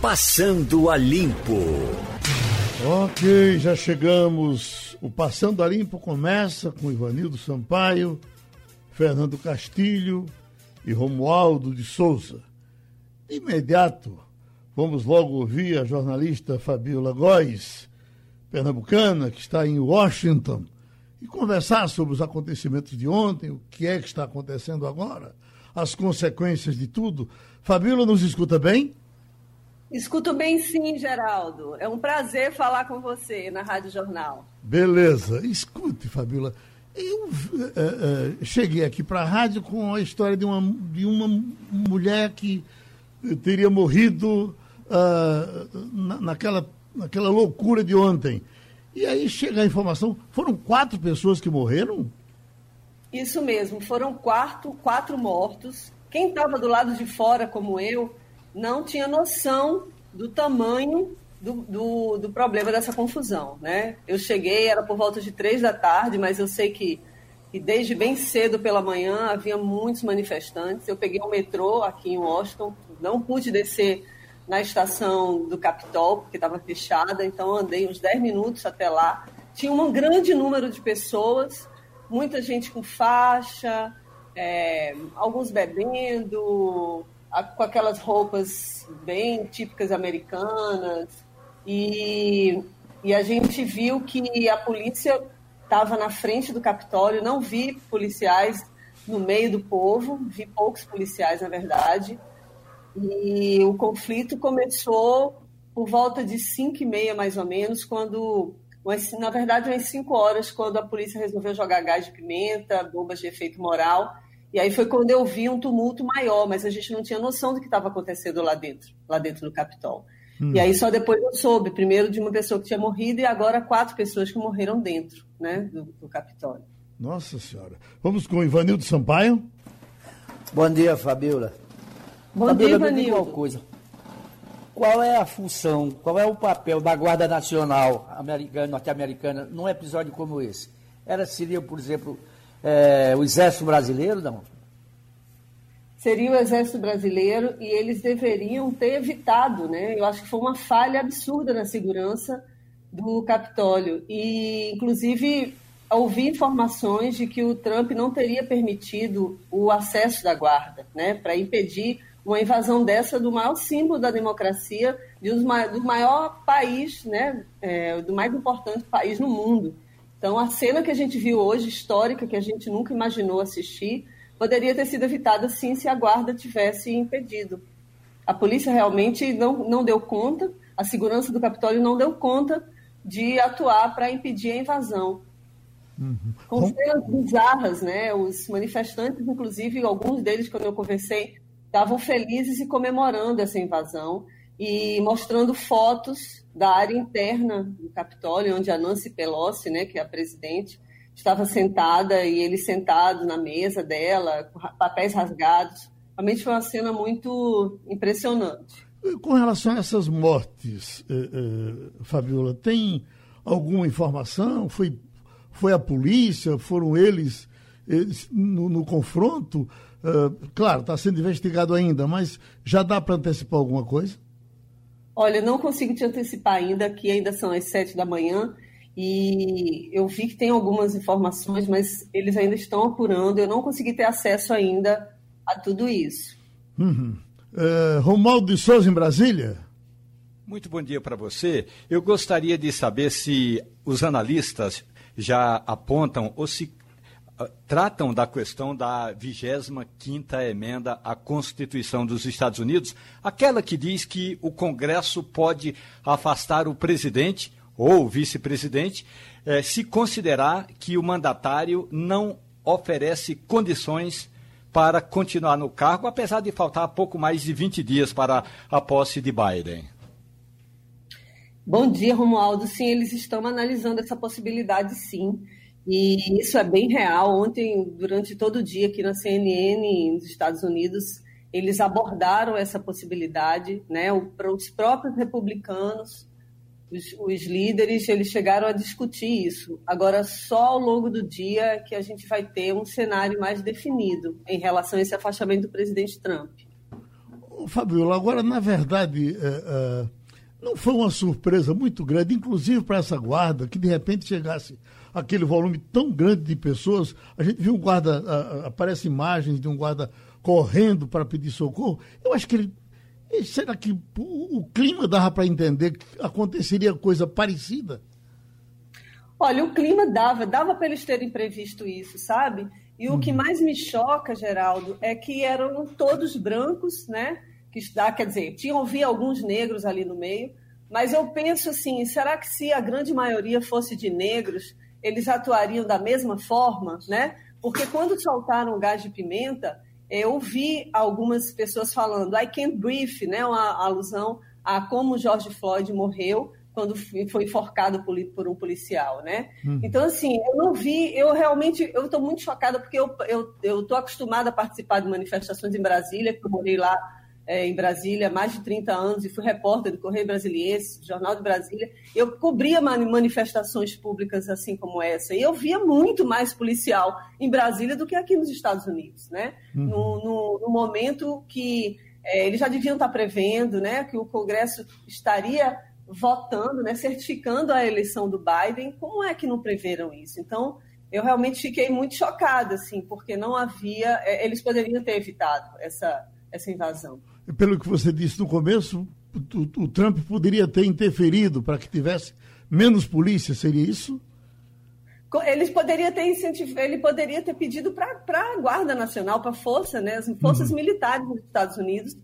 Passando a Limpo. Ok, já chegamos. O Passando a Limpo começa com Ivanildo Sampaio, Fernando Castilho e Romualdo de Souza. De imediato, vamos logo ouvir a jornalista Fabiola Góes, pernambucana, que está em Washington, e conversar sobre os acontecimentos de ontem, o que é que está acontecendo agora, as consequências de tudo. Fabiola, nos escuta bem? Escuto bem sim, Geraldo. É um prazer falar com você na Rádio Jornal. Beleza. Escute, Fabiola. Eu é, é, cheguei aqui para a rádio com a história de uma, de uma mulher que teria morrido uh, na, naquela, naquela loucura de ontem. E aí chega a informação, foram quatro pessoas que morreram? Isso mesmo, foram quatro, quatro mortos. Quem estava do lado de fora, como eu, não tinha noção do tamanho do, do, do, problema dessa confusão. Né? Eu cheguei, era por volta de três da tarde, mas eu sei que, que desde bem cedo pela manhã havia muitos manifestantes. Eu peguei o metrô aqui em Washington, não pude descer na estação do Capitol, porque estava fechada, então andei uns 10 minutos até lá. Tinha um grande número de pessoas, muita gente com faixa, é, alguns bebendo, com aquelas roupas bem típicas americanas. E, e a gente viu que a polícia estava na frente do Capitólio, não vi policiais no meio do povo, vi poucos policiais, na verdade. E o conflito começou por volta de 5 e meia, mais ou menos, quando, na verdade, umas 5 horas, quando a polícia resolveu jogar gás de pimenta, bombas de efeito moral, e aí foi quando eu vi um tumulto maior, mas a gente não tinha noção do que estava acontecendo lá dentro, lá dentro do Capitol. Hum. E aí só depois eu soube, primeiro de uma pessoa que tinha morrido e agora quatro pessoas que morreram dentro, né, do, do Capitólio. Nossa Senhora. Vamos com o Ivanildo Sampaio. Bom dia, Fabiola. Bom Fabiola, dia, Ivanildo. Uma coisa. Qual é a função, qual é o papel da Guarda Nacional americana, norte-americana num episódio como esse? Ela seria, por exemplo, é, o Exército Brasileiro, não? Seria o Exército Brasileiro e eles deveriam ter evitado, né? Eu acho que foi uma falha absurda na segurança do Capitólio. E, inclusive, ouvi informações de que o Trump não teria permitido o acesso da guarda, né? Para impedir uma invasão dessa do maior símbolo da democracia, do maior país, né? É, do mais importante país no mundo. Então, a cena que a gente viu hoje, histórica, que a gente nunca imaginou assistir, poderia ter sido evitada sim se a guarda tivesse impedido. A polícia realmente não, não deu conta, a segurança do Capitólio não deu conta de atuar para impedir a invasão. Uhum. Com cenas bizarras, né? Os manifestantes, inclusive, alguns deles, quando eu conversei, estavam felizes e comemorando essa invasão e mostrando fotos da área interna do Capitólio, onde a Nancy Pelosi, né, que é a presidente, estava sentada e ele sentado na mesa dela, com papéis rasgados. Realmente foi uma cena muito impressionante. Com relação a essas mortes, eh, eh, Fabiola, tem alguma informação? Foi, foi a polícia? Foram eles, eles no, no, confronto? Eh, claro, está sendo investigado ainda, mas já dá para antecipar alguma coisa? Olha, não consigo te antecipar ainda, que ainda são as sete da manhã, e eu vi que tem algumas informações, mas eles ainda estão apurando, eu não consegui ter acesso ainda a tudo isso. Uhum. Uh, Romualdo de Souza, em Brasília? Muito bom dia para você. Eu gostaria de saber se os analistas já apontam ou se tratam da questão da 25ª emenda à Constituição dos Estados Unidos, aquela que diz que o Congresso pode afastar o presidente ou vice-presidente eh, se considerar que o mandatário não oferece condições para continuar no cargo, apesar de faltar pouco mais de 20 dias para a posse de Biden. Bom dia, Romualdo. Sim, eles estão analisando essa possibilidade, sim. E isso é bem real. Ontem, durante todo o dia aqui na CNN, nos Estados Unidos, eles abordaram essa possibilidade, né? Os próprios republicanos, os, os, líderes, eles chegaram a discutir isso. Agora, só ao longo do dia que a gente vai ter um cenário mais definido em relação a esse afastamento do presidente Trump. Fabiola, agora, na verdade, é, é, não foi uma surpresa muito grande, inclusive para essa guarda, que de repente chegasse aquele volume tão grande de pessoas. A gente viu um guarda, aparece imagens de um guarda correndo para pedir socorro. Eu acho que ele. Será que o, o clima dava para entender que aconteceria coisa parecida? Olha, o clima dava, dava para eles terem previsto isso, sabe? E o que uhum. mais me choca, Geraldo, é que eram todos brancos, né? Que dá, quer dizer, tinham vi alguns negros ali no meio, mas eu penso assim, será que se a grande maioria fosse de negros, eles atuariam da mesma forma, né? Porque quando soltaram o gás de pimenta, eu vi algumas pessoas falando I can't breathe, né? Uma alusão a como George Floyd morreu, quando foi enforcado por, um policial, né? Uhum. Então, assim, eu não vi, eu realmente, eu estou muito chocada porque eu estou eu, acostumada a participar de manifestações em Brasília, que eu morei lá é, em Brasília há mais de 30 anos e fui repórter do Correio Brasiliense, Jornal de Brasília. Eu cobria manifestações públicas assim como essa e eu via muito mais policial em Brasília do que aqui nos Estados Unidos, né? Uhum. No, no, no, momento que é, eles já deviam estar prevendo, né, que o Congresso estaria votando, né, certificando a eleição do Biden, como é que não preveram isso? Então, eu realmente fiquei muito chocada, assim, porque não havia, é, eles poderiam ter evitado essa, essa invasão. Pelo que você disse no começo, o, o Trump poderia ter interferido para que tivesse menos polícia, seria isso? Eles poderia ter ele poderia ter pedido para a Guarda Nacional, para a força, né, as forças uhum. militares dos Estados Unidos,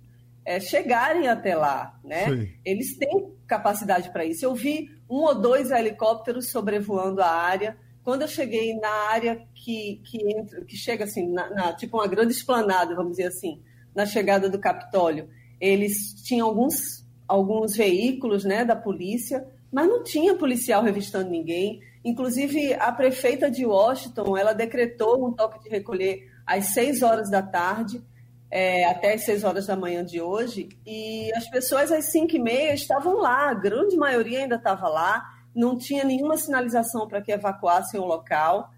é, chegarem até lá, né? Sim. Eles têm capacidade para isso. Eu vi um ou dois helicópteros sobrevoando a área. Quando eu cheguei na área que, que, entra, que chega assim, na, na, tipo uma grande esplanada, vamos dizer assim, na chegada do Capitólio, eles tinham alguns, alguns veículos né, da polícia, mas não tinha policial revistando ninguém. Inclusive, a prefeita de Washington, ela decretou um toque de recolher às seis horas da tarde, é, até as 6 horas da manhã de hoje, e as pessoas às 5 e meia estavam lá, a grande maioria ainda estava lá, não tinha nenhuma sinalização para que evacuassem o local.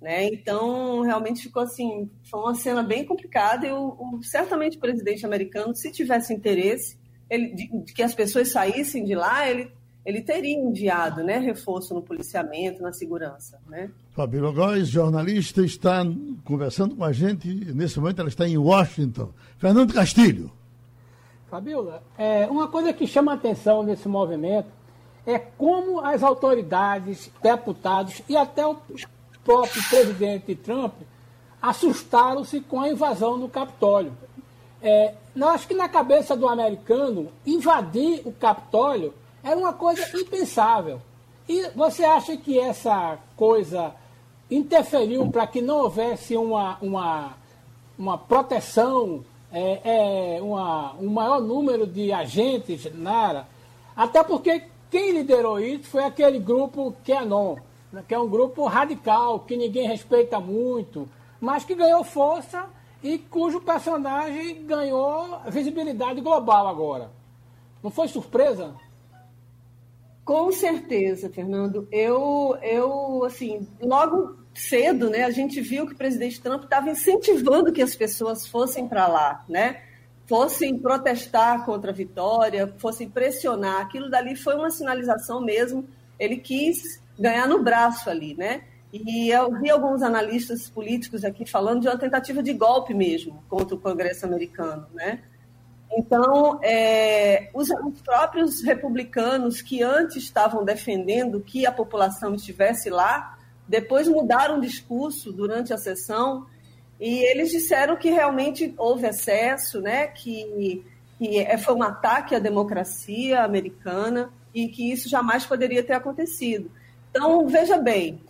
Né? Então, realmente ficou assim, foi uma cena bem complicada e o, o certamente o presidente americano, se tivesse interesse ele, de, de, que as pessoas saíssem de lá, ele ele teria enviado né, reforço no policiamento, na segurança. Né? Fabíola Góes, jornalista, está conversando com a gente. Nesse momento ela está em Washington. Fernando Castilho. Fabíola, é, uma coisa que chama a atenção nesse movimento é como as autoridades, deputados e até o próprio presidente Trump assustaram-se com a invasão no Capitólio. É, eu acho que na cabeça do americano, invadir o Capitólio era uma coisa impensável. E você acha que essa coisa interferiu para que não houvesse uma, uma, uma proteção, é, é, uma, um maior número de agentes Nara? Até porque quem liderou isso foi aquele grupo QAnon, né, que é um grupo radical, que ninguém respeita muito, mas que ganhou força e cujo personagem ganhou visibilidade global agora. Não foi surpresa? Com certeza, Fernando. Eu, eu, assim, logo cedo, né, a gente viu que o presidente Trump estava incentivando que as pessoas fossem para lá, né? Fossem protestar contra a vitória, fossem pressionar. Aquilo dali foi uma sinalização mesmo. Ele quis ganhar no braço ali, né? E eu vi alguns analistas políticos aqui falando de uma tentativa de golpe mesmo contra o Congresso americano, né? Então, é, os, os, próprios republicanos que antes estavam defendendo que a população estivesse lá, depois mudaram o discurso durante a sessão e eles disseram que realmente houve excesso, né, que, que é, foi um ataque à democracia americana e que isso jamais poderia ter acontecido. Então, veja bem,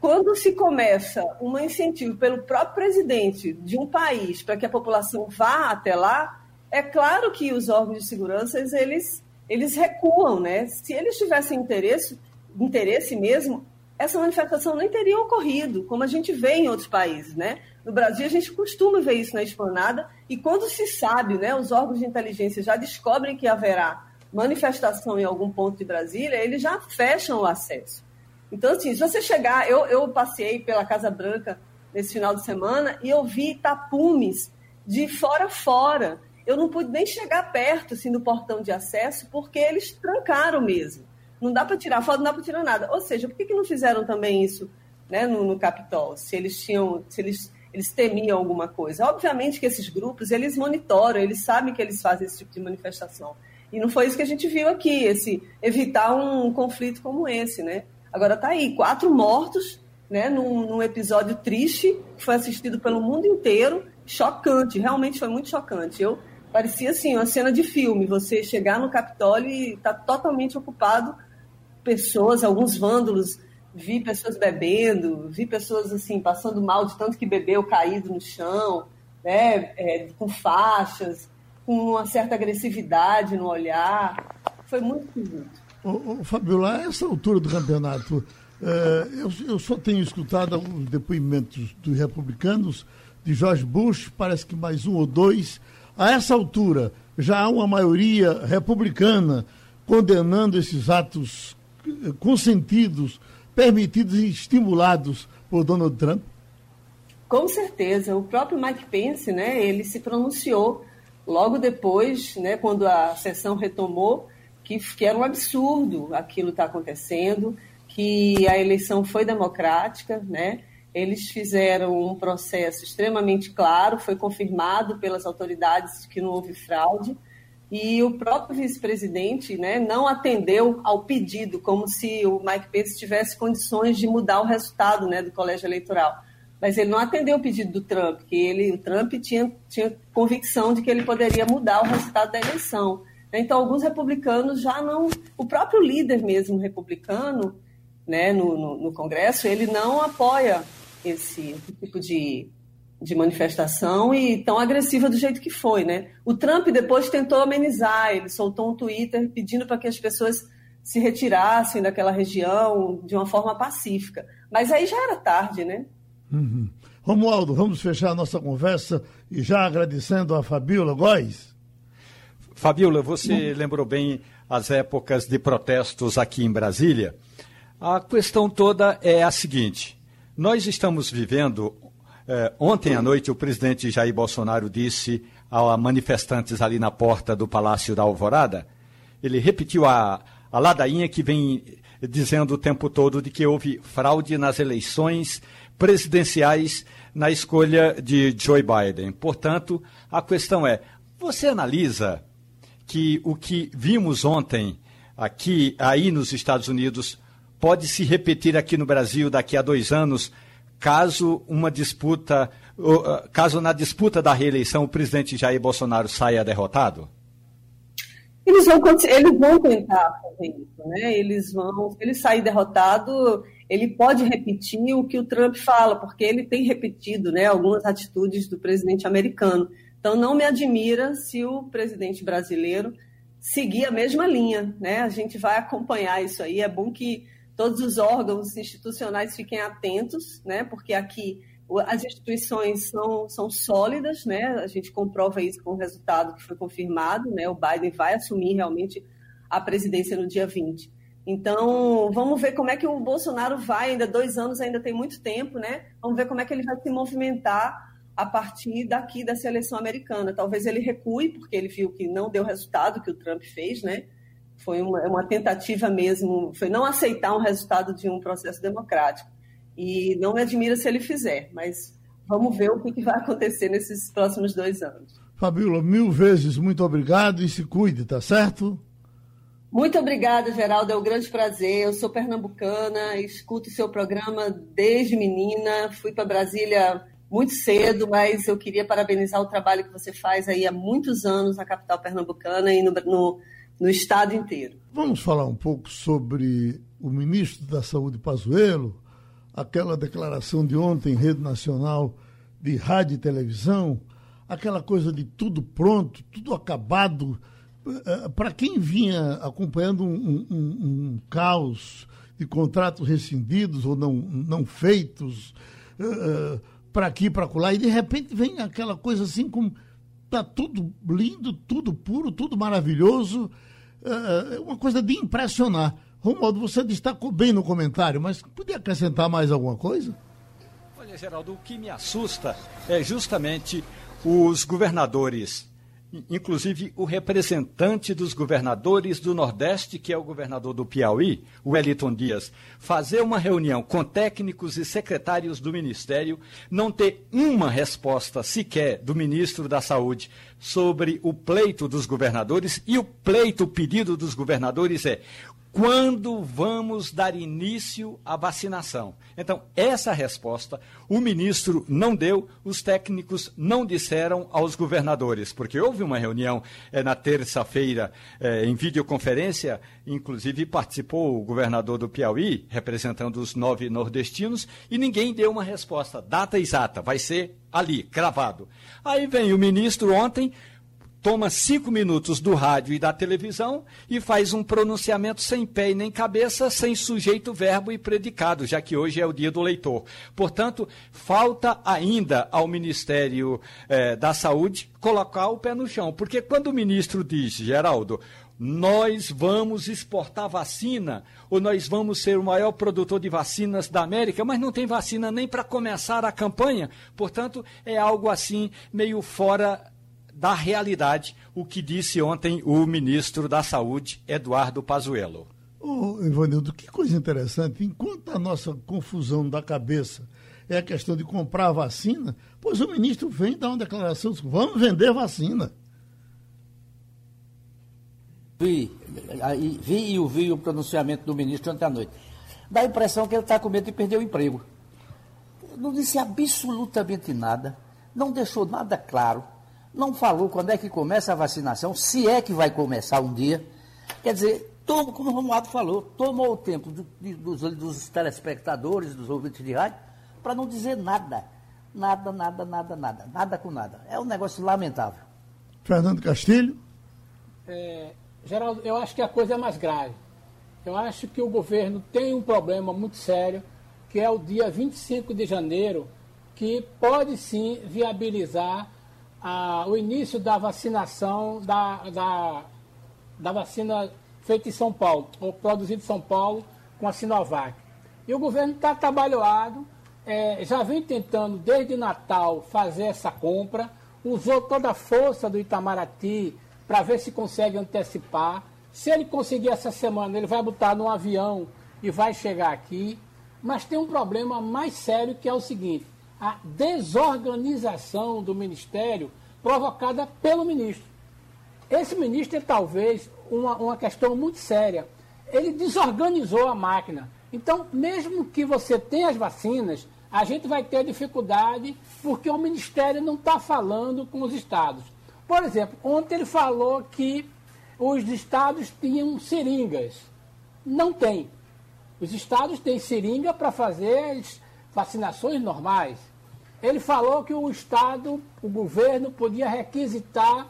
quando se começa um incentivo pelo próprio presidente de um país para que a população vá até lá, é claro que os órgãos de segurança eles, eles recuam, né? Se eles tivessem interesse, interesse mesmo, essa manifestação nem teria ocorrido, como a gente vê em outros países, né? No Brasil a gente costuma ver isso na esplanada e quando se sabe, né, os órgãos de inteligência já descobrem que haverá manifestação em algum ponto de Brasília, eles já fecham o acesso. Então, assim, se você chegar, eu, eu passei pela Casa Branca nesse final de semana e eu vi tapumes de fora a fora eu não pude nem chegar perto assim, do portão de acesso, porque eles trancaram mesmo. Não dá para tirar foto, não dá para tirar nada. Ou seja, por que, que não fizeram também isso né, no, no Capitol? Se eles tinham, se eles, eles temiam alguma coisa. Obviamente que esses grupos, eles monitoram, eles sabem que eles fazem esse tipo de manifestação. E não foi isso que a gente viu aqui, esse evitar um conflito como esse, né? Agora tá aí, quatro mortos, né, num, num episódio triste, que foi assistido pelo mundo inteiro, chocante, realmente foi muito chocante. Eu parecia assim, uma cena de filme, você chegar no Capitólio e tá totalmente ocupado, pessoas, alguns vândalos, vi pessoas bebendo, vi pessoas assim passando mal de tanto que bebeu caído no chão, né, é, com faixas, com uma certa agressividade no olhar. Foi muito esquisito. Ô, ô, Fabiola, a essa altura do campeonato, é, eu, eu, só tenho escutado alguns depoimentos dos republicanos, de George Bush, parece que mais um ou dois, a essa altura, já há uma maioria republicana condenando esses atos eh, consentidos, permitidos e estimulados por Donald Trump? Com certeza. O próprio Mike Pence, né, ele se pronunciou logo depois, né, quando a sessão retomou, que, que era um absurdo aquilo estar tá acontecendo, que a eleição foi democrática, né, eles fizeram um processo extremamente claro, foi confirmado pelas autoridades que não houve fraude, e o próprio vice-presidente né, não atendeu ao pedido, como se o Mike Pence tivesse condições de mudar o resultado né, do colégio eleitoral. Mas ele não atendeu o pedido do Trump, que ele, o Trump tinha, tinha convicção de que ele poderia mudar o resultado da eleição. Então, alguns republicanos já não. O próprio líder mesmo republicano, né, no, no, no Congresso, ele não apoia esse tipo de, de manifestação e tão agressiva do jeito que foi, né? O Trump depois tentou amenizar, ele soltou um Twitter pedindo para que as pessoas se retirassem daquela região de uma forma pacífica. Mas aí já era tarde, né? Uhum. Romualdo, vamos fechar a nossa conversa e já agradecendo a Fabiola Góes. Fabiola, você lembrou bem as épocas de protestos aqui em Brasília. A questão toda é a seguinte: nós estamos vivendo. Eh, ontem à noite, o presidente Jair Bolsonaro disse a manifestantes ali na porta do Palácio da Alvorada, ele repetiu a, a ladainha que vem dizendo o tempo todo de que houve fraude nas eleições presidenciais na escolha de Joe Biden. Portanto, a questão é: você analisa que o que vimos ontem aqui, aí nos Estados Unidos, pode se repetir aqui no Brasil daqui a dois anos, caso uma disputa, caso na disputa da reeleição o presidente Jair Bolsonaro saia derrotado? Eles vão, eles vão tentar fazer isso, né? Eles vão, se ele sair derrotado, ele pode repetir o que o Trump fala, porque ele tem repetido, né, algumas atitudes do presidente americano. Então não me admira se o presidente brasileiro seguir a mesma linha, né? A gente vai acompanhar isso aí. É bom que todos os órgãos institucionais fiquem atentos, né? Porque aqui as instituições são, são sólidas, né? A gente comprova isso com o resultado que foi confirmado, né? O Biden vai assumir realmente a presidência no dia 20. Então, vamos ver como é que o Bolsonaro vai, ainda dois anos, ainda tem muito tempo, né? Vamos ver como é que ele vai se movimentar a partir daqui da seleção americana. Talvez ele recue, porque ele viu que não deu resultado que o Trump fez, né? Foi uma, uma tentativa mesmo, foi não aceitar um resultado de um processo democrático. E não me admira se ele fizer, mas vamos ver o que, que vai acontecer nesses próximos dois anos. Fabíola, mil vezes muito obrigado e se cuide, tá certo? Muito obrigada, Geraldo. É um grande prazer. Eu sou pernambucana, escuto o seu programa desde menina. Fui para Brasília muito cedo, mas eu queria parabenizar o trabalho que você faz aí há muitos anos na capital pernambucana e no, no no estado inteiro. Vamos falar um pouco sobre o ministro da Saúde, Pazuello, aquela declaração de ontem em rede nacional de rádio e televisão, aquela coisa de tudo pronto, tudo acabado. Eh, para quem vinha acompanhando um, um, um, caos de contratos rescindidos ou não, não feitos, uh, para aqui, para lá, e de repente vem aquela coisa assim como Está tudo lindo, tudo puro, tudo maravilhoso. É uma coisa de impressionar. Romualdo, você destacou bem no comentário, mas podia acrescentar mais alguma coisa? Olha, Geraldo, o que me assusta é justamente os governadores inclusive o representante dos governadores do Nordeste, que é o governador do Piauí, o Wellington Dias, fazer uma reunião com técnicos e secretários do Ministério, não ter uma resposta sequer do ministro da Saúde sobre o pleito dos governadores, e o pleito, o pedido dos governadores é quando vamos dar início à vacinação? Então, essa resposta o ministro não deu, os técnicos não disseram aos governadores, porque houve uma reunião eh, na terça-feira eh, em videoconferência, inclusive participou o governador do Piauí, representando os nove nordestinos, e ninguém deu uma resposta, data exata, vai ser ali, cravado. Aí vem o ministro ontem toma cinco minutos do rádio e da televisão e faz um pronunciamento sem pé e nem cabeça, sem sujeito, verbo e predicado, já que hoje é o dia do leitor. Portanto, falta ainda ao Ministério eh, da Saúde colocar o pé no chão, porque quando o ministro diz, Geraldo, nós vamos exportar vacina, ou nós vamos ser o maior produtor de vacinas da América, mas não tem vacina nem para começar a campanha. Portanto, é algo assim meio fora da realidade, o que disse ontem o ministro da Saúde, Eduardo Pazuello. Ô, Ivanildo, que coisa interessante. Enquanto a nossa confusão da cabeça é a questão de comprar vacina, pois o ministro vem dar uma declaração, vamos vender vacina. Vi, vi e ouvi o pronunciamento do ministro ontem à noite. Dá a impressão que ele está com medo de perder o emprego. Não disse absolutamente nada, não deixou nada claro não falou quando é que começa a vacinação, se é que vai começar um dia. Quer dizer, toma, como o Romualdo falou, tomou o tempo do, dos, dos, telespectadores, dos ouvintes de rádio, para não dizer nada. Nada, nada, nada, nada. Nada com nada. É um negócio lamentável. Fernando Castilho? É, Geraldo, eu acho que a coisa é mais grave. Eu acho que o governo tem um problema muito sério, que é o dia 25 de janeiro, que pode sim viabilizar a, o início da vacinação da, da, da vacina feita em São Paulo, ou produzida em São Paulo com a Sinovac. E o governo está trabalhado, é, já vem tentando desde Natal fazer essa compra, usou toda a força do Itamaraty para ver se consegue antecipar. Se ele conseguir essa semana, ele vai botar num avião e vai chegar aqui. Mas tem um problema mais sério que é o seguinte: a desorganização do Ministério provocada pelo ministro. Esse ministro é talvez uma, uma questão muito séria. Ele desorganizou a máquina. Então, mesmo que você tenha as vacinas, a gente vai ter dificuldade porque o Ministério não está falando com os estados. Por exemplo, ontem ele falou que os estados tinham seringas. Não tem. Os estados têm seringa para fazer vacinações normais. Ele falou que o Estado, o governo, podia requisitar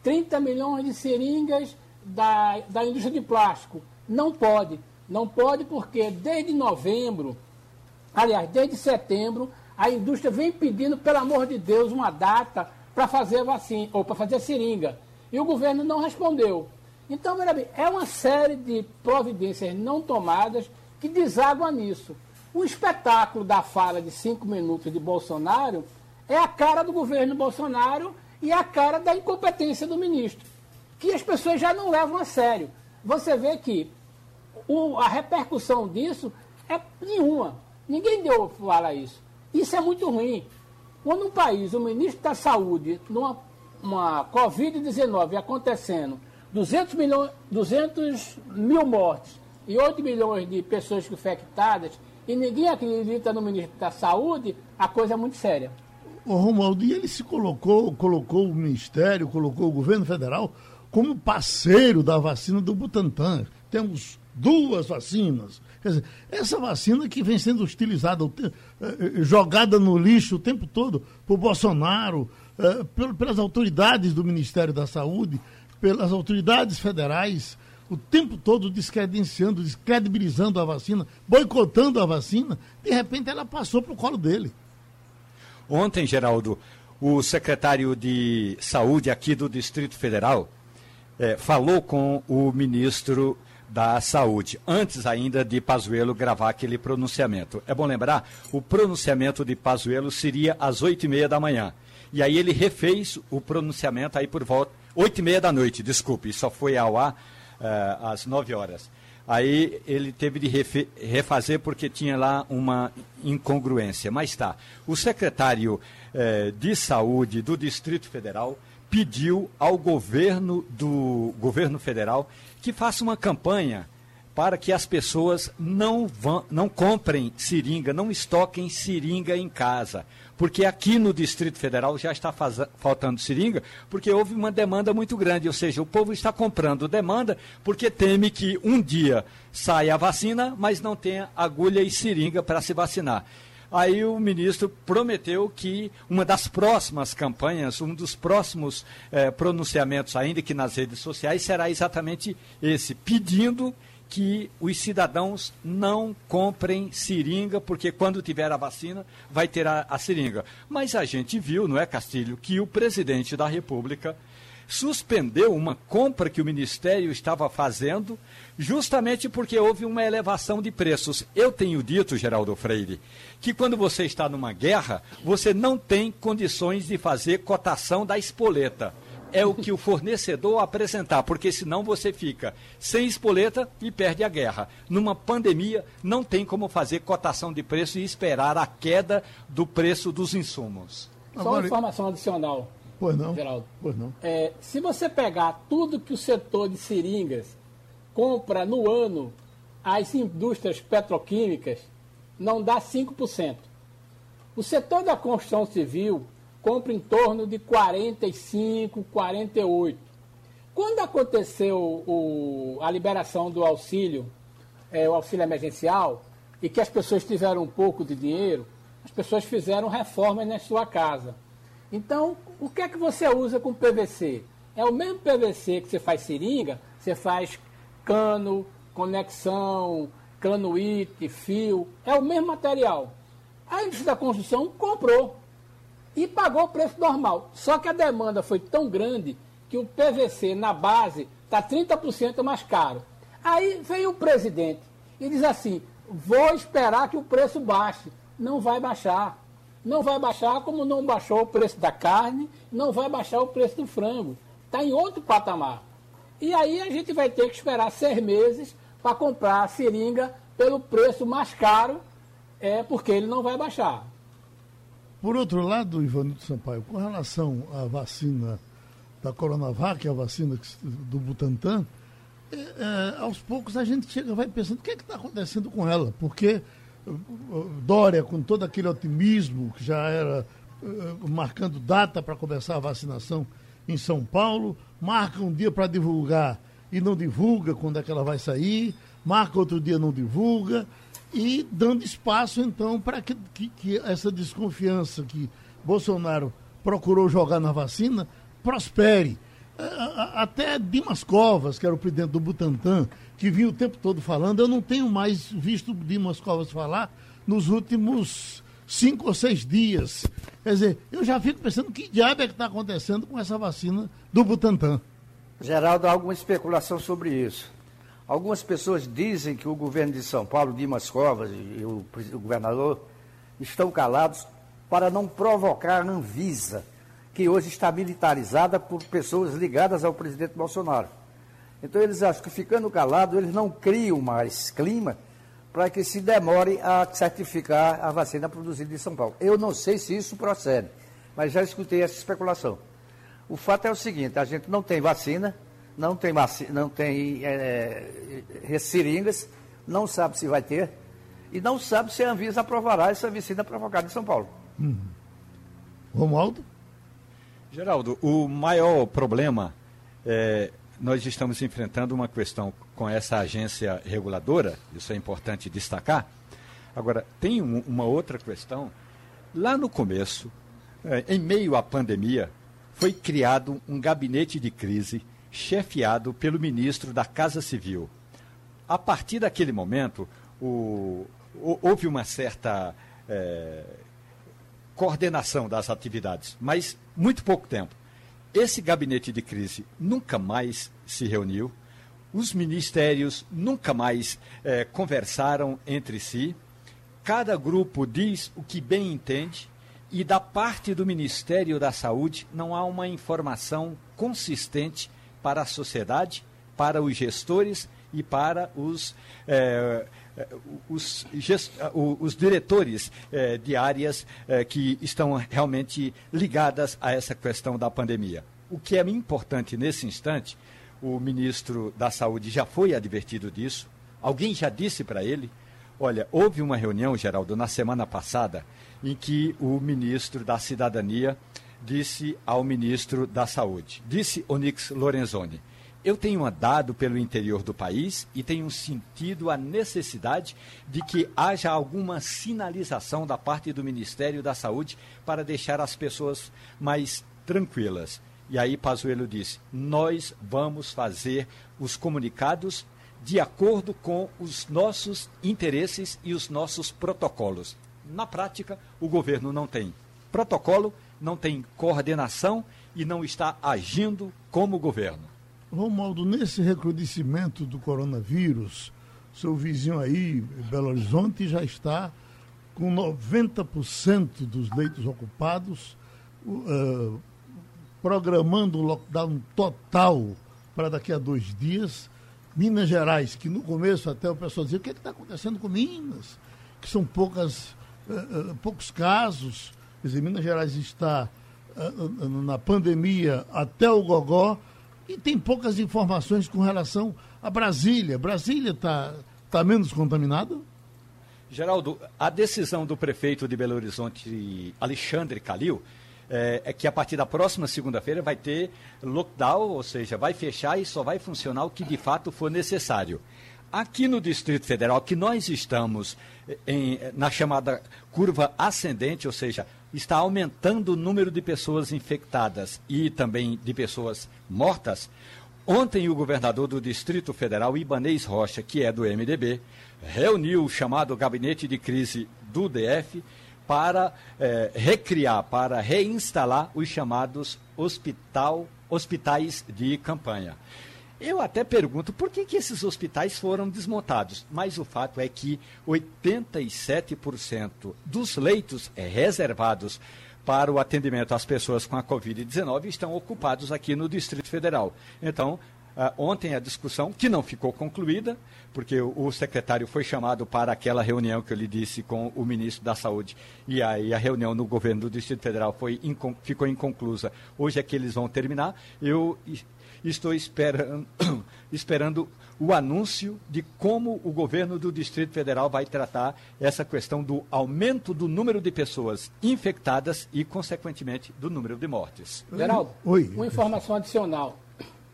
30 milhões de seringas da, da indústria de plástico. Não pode. Não pode porque desde novembro, aliás, desde setembro, a indústria vem pedindo, pelo amor de Deus, uma data para fazer vacina, ou para fazer seringa. E o governo não respondeu. Então, é uma série de providências não tomadas que deságua nisso. O espetáculo da fala de cinco minutos de Bolsonaro é a cara do governo Bolsonaro e a cara da incompetência do ministro, que as pessoas já não levam a sério. Você vê que o, a repercussão disso é nenhuma. Ninguém deu falar isso. Isso é muito ruim. Quando um país, o ministro da Saúde, numa uma Covid-19 acontecendo, 200, milhões, 200 mil mortes e 8 milhões de pessoas infectadas, e ninguém acredita no ministro da Saúde, a coisa é muito séria. O Romualdo, e ele se colocou, colocou o Ministério, colocou o governo federal como parceiro da vacina do Butantan. Temos duas vacinas. Quer dizer, essa vacina que vem sendo utilizada, eh, eh, jogada no lixo o tempo todo por Bolsonaro, eh, pelas autoridades do Ministério da Saúde, pelas autoridades federais, o tempo todo descredenciando, descredibilizando a vacina, boicotando a vacina, de repente ela passou para o colo dele. Ontem, Geraldo, o secretário de Saúde aqui do Distrito Federal é, falou com o ministro da Saúde, antes ainda de Pazuello gravar aquele pronunciamento. É bom lembrar, o pronunciamento de Pazuello seria às oito e meia da manhã. E aí ele refez o pronunciamento aí por volta oito e meia da noite, desculpe, só foi ao ar uh, às nove horas. Aí ele teve de refazer porque tinha lá uma incongruência. Mas tá. O secretário eh, de Saúde do Distrito Federal pediu ao governo do governo federal que faça uma campanha para que as pessoas não, vão, não comprem seringa, não estoquem seringa em casa. Porque aqui no Distrito Federal já está faltando seringa, porque houve uma demanda muito grande. Ou seja, o povo está comprando demanda porque teme que um dia saia a vacina, mas não tenha agulha e seringa para se vacinar. Aí o ministro prometeu que uma das próximas campanhas, um dos próximos eh, pronunciamentos, ainda que nas redes sociais, será exatamente esse, pedindo que os cidadãos não comprem seringa, porque quando tiver a vacina vai ter a, a seringa. Mas a gente viu, não é, Castilho, que o presidente da República suspendeu uma compra que o Ministério estava fazendo, justamente porque houve uma elevação de preços. Eu tenho dito, Geraldo Freire, que quando você está numa guerra, você não tem condições de fazer cotação da espoleta é o que o fornecedor apresentar, porque senão você fica sem espoleta e perde a guerra. Numa pandemia, não tem como fazer cotação de preço e esperar a queda do preço dos insumos. Só uma informação adicional. Pois não. Geraldo. Pois não. É, se você pegar tudo que o setor de seringas compra no ano às indústrias petroquímicas, não dá 5%. O setor da construção civil compra em torno de 45, 48. Quando aconteceu o, a liberação do auxílio, é, o auxílio emergencial, e que as pessoas tiveram um pouco de dinheiro, as pessoas fizeram reformas na sua casa. Então, o que é que você usa com PVC? É o mesmo PVC que você faz seringa, você faz cano, conexão, cano IT, fio, é o mesmo material. A indústria da construção comprou e pagou o preço normal. Só que a demanda foi tão grande que o PVC na base está 30% mais caro. Aí veio o presidente e diz assim: vou esperar que o preço baixe. Não vai baixar. Não vai baixar como não baixou o preço da carne, não vai baixar o preço do frango. Está em outro patamar. E aí a gente vai ter que esperar seis meses para comprar a seringa pelo preço mais caro, é porque ele não vai baixar. Por outro lado, Ivanildo Sampaio, com relação à vacina da Coronavac, a vacina do Butantan, é, é, aos poucos a gente chega vai pensando o que é está acontecendo com ela, porque Dória, com todo aquele otimismo que já era uh, marcando data para começar a vacinação em São Paulo, marca um dia para divulgar e não divulga quando é que ela vai sair, marca outro dia não divulga, e dando espaço, então, para que, que, que, essa desconfiança que Bolsonaro procurou jogar na vacina prospere. Até Dimas Covas, que era o presidente do Butantan, que vinha o tempo todo falando, eu não tenho mais visto Dimas Covas falar nos últimos cinco ou seis dias. Quer dizer, eu já fico pensando que diabo é que está acontecendo com essa vacina do Butantan. Geraldo, há alguma especulação sobre isso. Algumas pessoas dizem que o governo de São Paulo, Dimas Covas e o, o governador estão calados para não provocar a Anvisa, que hoje está militarizada por pessoas ligadas ao presidente Bolsonaro. Então eles acham que ficando calados, eles não criam mais clima para que se demore a certificar a vacina produzida em São Paulo. Eu não sei se isso procede, mas já escutei essa especulação. O fato é o seguinte, a gente não tem vacina, não tem, não tem é, é, seringas, não sabe se vai ter, e não sabe se a Anvisa aprovará essa vacina provocada em São Paulo. Uhum. Romualdo? Geraldo, o maior problema é nós estamos enfrentando uma questão com essa agência reguladora, isso é importante destacar. Agora, tem um, uma outra questão. Lá no começo, é, em meio à pandemia, foi criado um gabinete de crise chefiado pelo ministro da Casa Civil. A partir daquele momento, o, houve uma certa é, coordenação das atividades, mas muito pouco tempo. Esse gabinete de crise nunca mais se reuniu, os ministérios nunca mais é, conversaram entre si, cada grupo diz o que bem entende e da parte do Ministério da Saúde não há uma informação consistente para a sociedade, para os gestores e para os, eh, os, gest, os, diretores eh, de áreas eh, que estão realmente ligadas a essa questão da pandemia. O que é importante nesse instante, o ministro da Saúde já foi advertido disso, alguém já disse para ele. Olha, houve uma reunião, Geraldo, na semana passada, em que o ministro da Cidadania disse ao ministro da Saúde, disse Onix Lorenzoni, eu tenho andado pelo interior do país e tenho sentido a necessidade de que haja alguma sinalização da parte do Ministério da Saúde para deixar as pessoas mais tranquilas. E aí Pazuello disse: "Nós vamos fazer os comunicados de acordo com os nossos interesses e os nossos protocolos. Na prática, o governo não tem protocolo, não tem coordenação e não está agindo como governo. Romualdo, nesse recrudescimento do coronavírus, seu vizinho aí, Belo Horizonte, já está com 90% dos leitos ocupados, uh, programando um lockdown total para daqui a dois dias. Minas Gerais, que no começo até o pessoal dizia, o que é está acontecendo com Minas? Que são poucas uh, poucos casos. Quer dizer, Minas Gerais está uh, na pandemia até o gogó e tem poucas informações com relação a Brasília. Brasília está tá menos contaminada? Geraldo, a decisão do prefeito de Belo Horizonte, Alexandre Calil, é, é, que a partir da próxima segunda-feira vai ter lockdown, ou seja, vai fechar e só vai funcionar o que de fato for necessário. Aqui no Distrito Federal, que nós estamos em, na chamada curva ascendente, ou seja, está aumentando o número de pessoas infectadas e também de pessoas mortas. Ontem, o governador do Distrito Federal, Ibanês Rocha, que é do MDB, reuniu o chamado gabinete de crise do DF para eh, recriar, para reinstalar os chamados hospital, hospitais de campanha. Eu até pergunto por que, que esses hospitais foram desmontados, mas o fato é que 87% dos leitos reservados para o atendimento às pessoas com a Covid-19 estão ocupados aqui no Distrito Federal. Então, Uh, ontem a discussão, que não ficou concluída, porque o, o, secretário foi chamado para aquela reunião que eu lhe disse com o ministro da Saúde, e aí a reunião no governo do Distrito Federal foi ficou inconclusa. Hoje é que eles vão terminar. Eu estou esperando, esperando o anúncio de como o governo do Distrito Federal vai tratar essa questão do aumento do número de pessoas infectadas e, consequentemente, do número de mortes. Geraldo, Oi. uma informação adicional.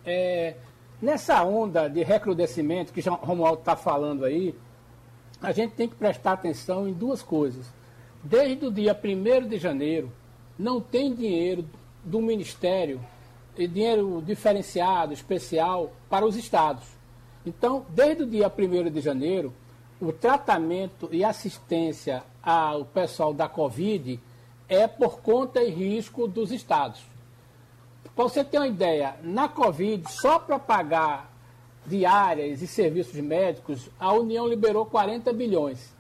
É, nessa onda de recrudescimento que o Romualdo está falando aí, a gente tem que prestar atenção em duas coisas. Desde o dia 1 de janeiro, não tem dinheiro do Ministério dinheiro diferenciado, especial para os estados. Então, desde o dia 1 de janeiro, o tratamento e assistência ao pessoal da Covid é por conta e risco dos estados. Para você ter uma ideia, na Covid, só para pagar diárias e serviços médicos, a União liberou 40 bilhões.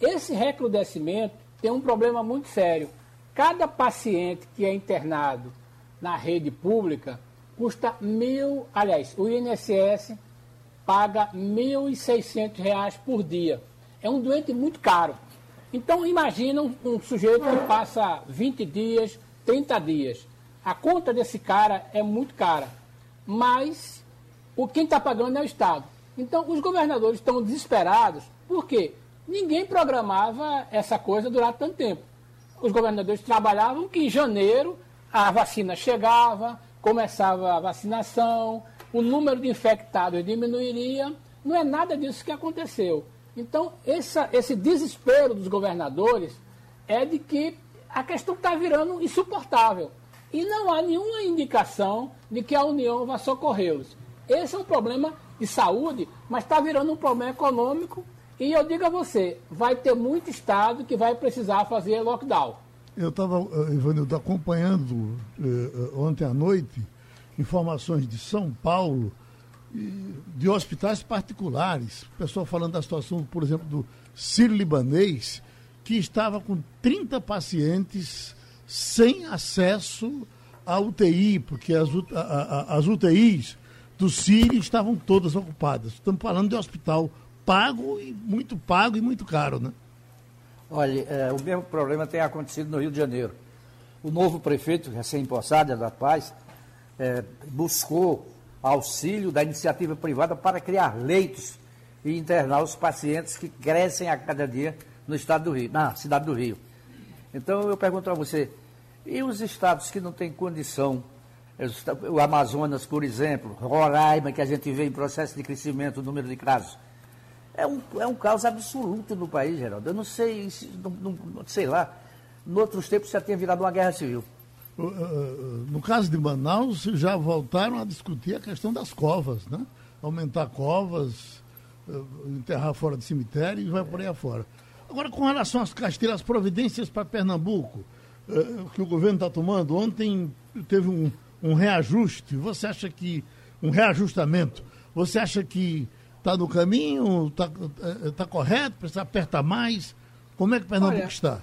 Esse recrudescimento tem um problema muito sério. Cada paciente que é internado na rede pública custa mil, aliás, o INSS paga R$ 1.600 por dia. É um doente muito caro. Então imagina um, um, sujeito que passa 20 dias, 30 dias. A conta desse cara é muito cara. Mas o quem está pagando é o Estado. Então os governadores estão desesperados porque ninguém programava essa coisa durante tanto tempo. Os governadores trabalhavam que em janeiro a vacina chegava, começava a vacinação, o número de infectados diminuiria. Não é nada disso que aconteceu. Então, essa, esse desespero dos governadores é de que a questão está virando insuportável. E não há nenhuma indicação de que a União vai socorrê-los. Esse é um problema de saúde, mas está virando um problema econômico. E eu digo a você, vai ter muito estado que vai precisar fazer lockdown. Eu estava, eh, Ivanildo, acompanhando eh, ontem à noite informações de São Paulo, de hospitais particulares. O pessoal falando da situação, por exemplo, do Sírio Libanês, que estava com 30 pacientes sem acesso à UTI, porque as, a, a, as UTIs do Sírio estavam todas ocupadas. Estamos falando de hospital pago e muito pago e muito caro, né? Olha, é, o mesmo problema tem acontecido no Rio de Janeiro. O novo prefeito, recém-impossado, da Paz, é, buscou auxílio da iniciativa privada para criar leitos e internar os pacientes que crescem a cada dia no estado do Rio, na cidade do Rio. Então eu pergunto a você, e os estados que não têm condição, o Amazonas, por exemplo, Roraima, que a gente vê em processo de crescimento, o número de casos, é um, é um caos absoluto no país, Geraldo. Eu não sei, não, não, sei lá, em outros tempos já tinha virado uma guerra civil. No caso de Manaus, já voltaram a discutir a questão das covas, né? Aumentar covas, enterrar fora do cemitério e vai por aí afora. Agora, com relação às castilhas, as providências para Pernambuco, que o governo está tomando, ontem teve um, um reajuste. Você acha que. um reajustamento? Você acha que está no caminho? Está eh, tá correto? Precisa apertar mais? Como é que Pernambuco Olha, está?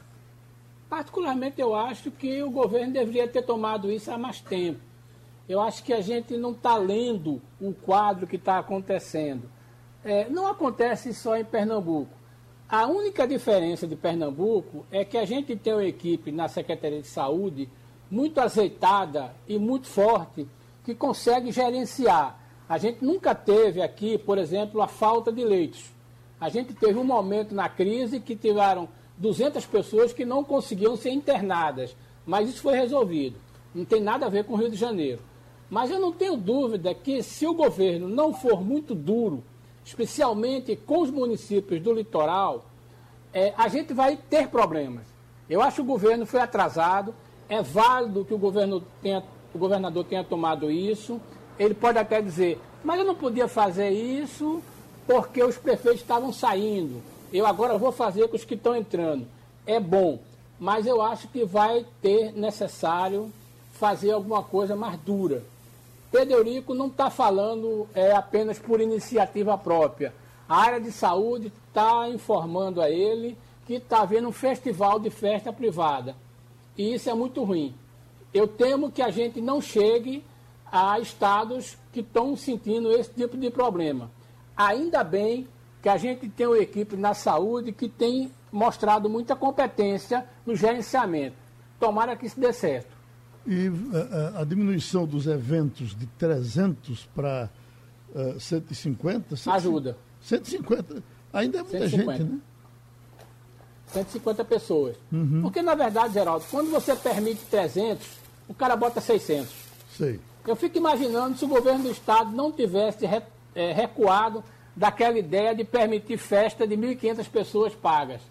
Particularmente, eu acho que o governo deveria ter tomado isso há mais tempo. Eu acho que a gente não está lendo o quadro que está acontecendo. É, não acontece só em Pernambuco. A única diferença de Pernambuco é que a gente tem uma equipe na Secretaria de Saúde muito azeitada e muito forte que consegue gerenciar a gente nunca teve aqui, por exemplo, a falta de leitos. A gente teve um momento na crise que tiveram 200 pessoas que não conseguiam ser internadas, mas isso foi resolvido. Não tem nada a ver com o Rio de Janeiro. Mas eu não tenho dúvida que se o governo não for muito duro, especialmente com os municípios do litoral, é, a gente vai ter problemas. Eu acho que o governo foi atrasado, é válido que o, governo tenha, o governador tenha tomado isso, ele pode até dizer, mas eu não podia fazer isso porque os prefeitos estavam saindo. Eu agora vou fazer com os que estão entrando. É bom, mas eu acho que vai ter necessário fazer alguma coisa mais dura. Pedro Eurico não está falando é, apenas por iniciativa própria. A área de saúde está informando a ele que está havendo um festival de festa privada. E isso é muito ruim. Eu temo que a gente não chegue a estados que estão sentindo esse tipo de problema. Ainda bem que a gente tem uma equipe na saúde que tem mostrado muita competência no gerenciamento. Tomara que isso dê certo. E a, eh, eh, a diminuição dos eventos de 300 para uh, 150? 150 Ajuda. 150. Ainda é muita 150. gente, né? 150 pessoas. Uhum. Porque, na verdade, Geraldo, quando você permite 300, o cara bota 600. Sei. Eu fico imaginando se o governo do Estado não tivesse é, recuado daquela ideia de permitir festa de 1.500 pessoas pagas.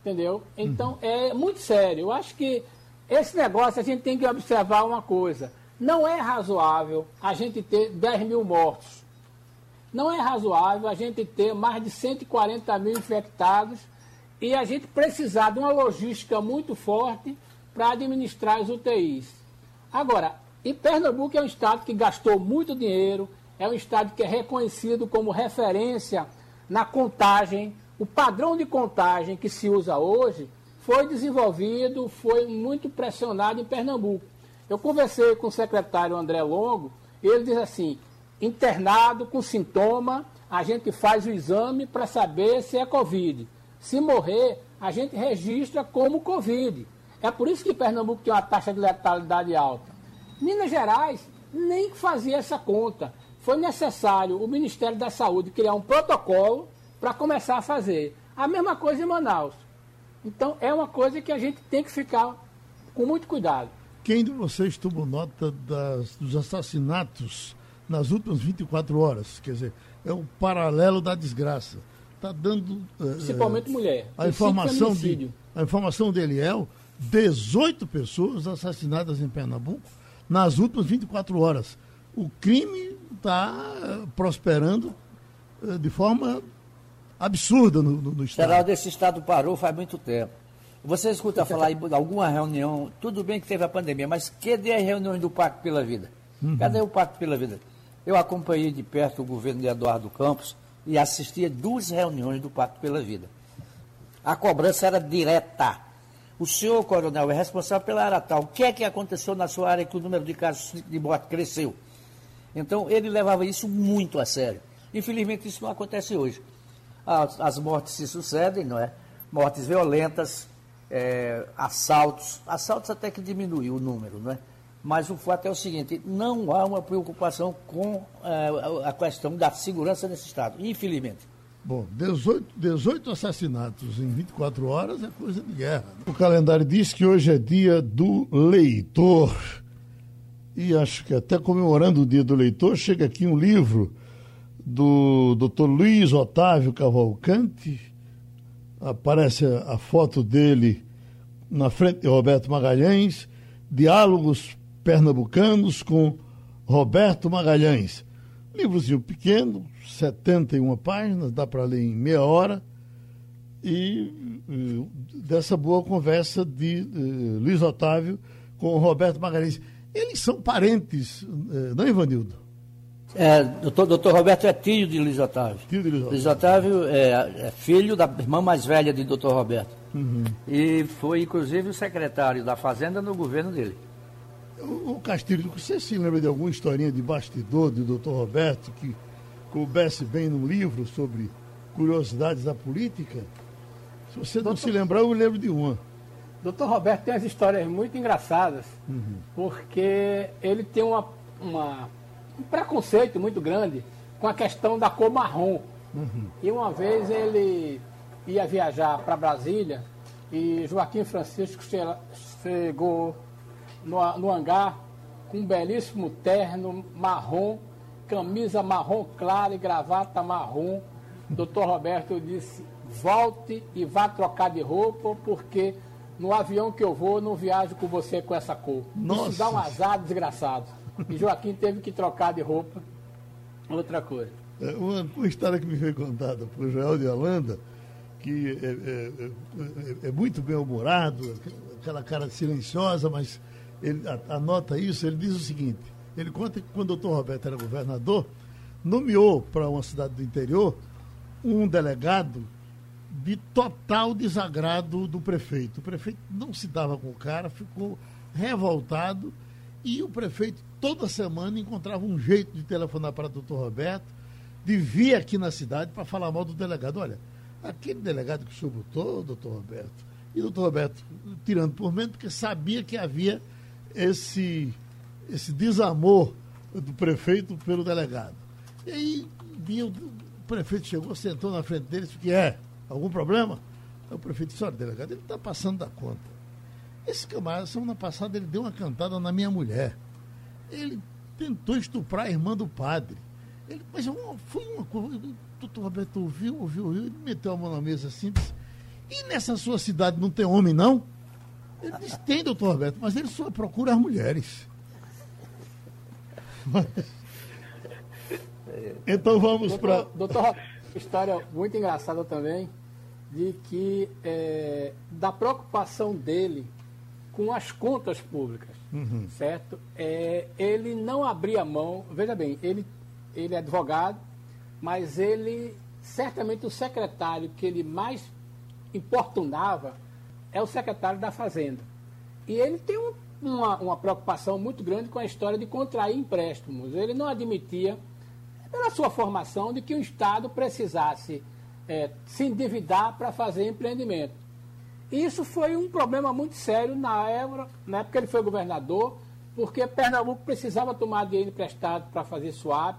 Entendeu? Então, uhum. é muito sério. Eu acho que esse negócio a gente tem que observar uma coisa. Não é razoável a gente ter 10 mil mortos. Não é razoável a gente ter mais de 140 mil infectados e a gente precisar de uma logística muito forte para administrar as UTIs. Agora, e Pernambuco é um estado que gastou muito dinheiro, é um estado que é reconhecido como referência na contagem. O padrão de contagem que se usa hoje foi desenvolvido, foi muito pressionado em Pernambuco. Eu conversei com o secretário André Longo, ele diz assim: internado com sintoma, a gente faz o exame para saber se é Covid. Se morrer, a gente registra como Covid. É por isso que Pernambuco tem uma taxa de letalidade alta. Minas Gerais nem fazia essa conta. Foi necessário o Ministério da Saúde criar um protocolo para começar a fazer. A mesma coisa em Manaus. Então é uma coisa que a gente tem que ficar com muito cuidado. Quem de vocês tomou nota das, dos assassinatos nas últimas 24 horas? Quer dizer, é o paralelo da desgraça. Está dando. Eh, Principalmente uh, mulher. A informação, de, a informação de Eliel: 18 pessoas assassinadas em Pernambuco nas últimas 24 horas. O crime está eh, prosperando eh, de forma absurda no, no, no Estado. Geraldo, esse Estado parou faz muito tempo. Você escuta falar em alguma reunião, tudo bem que teve a pandemia, mas cadê as reuniões do Pacto pela Vida? Uhum. Cadê o Pacto pela Vida? Eu acompanhei de perto o governo de Eduardo Campos e assisti a duas reuniões do Pacto pela Vida. A cobrança era direta O senhor, coronel, é responsável pela área tal. O que é que aconteceu na sua área que o número de casos de morte cresceu? Então, ele levava isso muito a sério. Infelizmente, isso não acontece hoje. As, as mortes se sucedem, não é? Mortes violentas, é, assaltos. Assaltos até que diminuiu o número, não é? Mas o fato é o seguinte: não há uma preocupação com é, a questão da segurança nesse Estado, infelizmente. Bom, 18, 18 assassinatos em 24 horas é coisa de guerra. O calendário diz que hoje é dia do leitor. E acho que até comemorando o dia do leitor, chega aqui um livro do Dr. Luiz Otávio Cavalcante. Aparece a foto dele na frente de Roberto Magalhães. Diálogos pernambucanos com Roberto Magalhães. Livrozinho pequeno, 71 páginas, dá para ler em meia hora. E, dessa boa conversa de uh, Luiz Otávio com Roberto Magalhães. Eles são parentes, uh, não, Ivanildo? É, doutor, doutor Roberto é tio de Luiz Otávio. Tio de Luiz Otávio. Luiz Otávio é, é filho da irmã mais velha de doutor Roberto. Uhum. E foi, inclusive, o secretário da Fazenda no governo dele. O, Castilho, você se lembra de alguma historinha de bastidor do doutor Roberto que coubesse bem num livro sobre curiosidades da política? Se você não se lembrar, eu lembro de uma. Doutor Roberto tem umas histórias muito engraçadas, uhum. porque ele tem uma, uma, um preconceito muito grande com a questão da cor marrom. Uhum. E uma vez ele ia viajar para Brasília e Joaquim Francisco chegou no, no hangar com um belíssimo terno marrom, camisa marrom clara e gravata marrom. Doutor Roberto disse: volte e vá trocar de roupa, porque no avião que eu vou, não viajo com você com essa cor. Nossa. Isso dá um azar desgraçado. E Joaquim teve que trocar de roupa. Outra coisa. É, uma, uma história que me foi contada por Joel de Holanda, que é, é, é, é muito bem-humorado, aquela cara silenciosa, mas ele anota isso, ele diz o seguinte, ele conta que quando o doutor Roberto era governador, nomeou para uma cidade do interior um delegado de total desagrado do prefeito. O prefeito não se dava com o cara, ficou revoltado e o prefeito toda semana encontrava um jeito de telefonar para o doutor Roberto, de vir aqui na cidade para falar mal do delegado. Olha, aquele delegado que o senhor botou, doutor Roberto, e o doutor Roberto tirando por menos, porque sabia que havia esse, esse desamor do prefeito pelo delegado. E aí, o prefeito chegou, sentou na frente dele e disse, que é? Algum problema? Aí o prefeito disse, olha, delegado, ele está passando da conta. Esse camarada, semana passada, ele deu uma cantada na minha mulher. Ele tentou estuprar a irmã do padre. Ele, mas foi uma coisa. Doutor Roberto ouviu, ouviu, ouviu, ele meteu a mão na mesa assim disse, e nessa sua cidade não tem homem, não? Ele disse, tem, doutor Roberto, mas ele só procura as mulheres. Então vamos para. Doutor, história muito engraçada também, de que é, da preocupação dele com as contas públicas, uhum. certo? É, ele não abria mão, veja bem, ele, ele é advogado, mas ele, certamente o secretário que ele mais importunava é o secretário da Fazenda. E ele tem um, uma, uma preocupação muito grande com a história de contrair empréstimos. Ele não admitia, pela sua formação, de que o Estado precisasse é, se endividar para fazer empreendimento. Isso foi um problema muito sério na época, na época ele foi governador, porque Pernambuco precisava tomar dinheiro emprestado para fazer swap